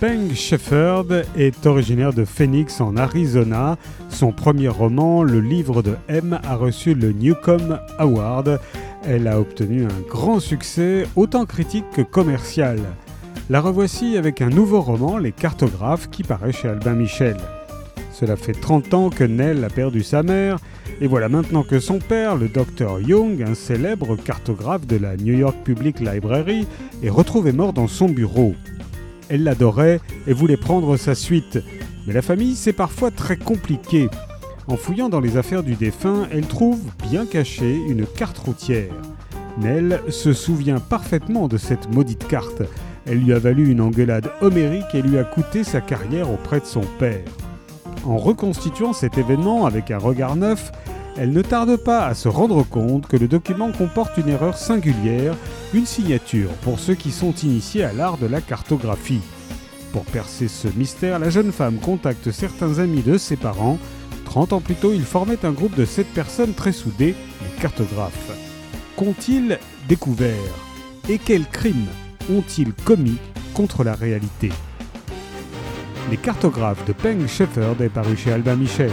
Peng Shepherd est originaire de Phoenix en Arizona. Son premier roman, Le livre de M, a reçu le Newcomb Award. Elle a obtenu un grand succès, autant critique que commercial. La revoici avec un nouveau roman, Les Cartographes, qui paraît chez Albin Michel. Cela fait 30 ans que Nell a perdu sa mère, et voilà maintenant que son père, le docteur Young, un célèbre cartographe de la New York Public Library, est retrouvé mort dans son bureau. Elle l'adorait et voulait prendre sa suite. Mais la famille, c'est parfois très compliqué. En fouillant dans les affaires du défunt, elle trouve, bien cachée, une carte routière. Nell se souvient parfaitement de cette maudite carte. Elle lui a valu une engueulade homérique et lui a coûté sa carrière auprès de son père. En reconstituant cet événement avec un regard neuf, elle ne tarde pas à se rendre compte que le document comporte une erreur singulière, une signature pour ceux qui sont initiés à l'art de la cartographie. Pour percer ce mystère, la jeune femme contacte certains amis de ses parents. 30 ans plus tôt, ils formaient un groupe de 7 personnes très soudées, les cartographes. Qu'ont-ils découvert? Et quels crimes ont-ils commis contre la réalité? Les cartographes de Peng Shepherd est paru chez Albin Michel.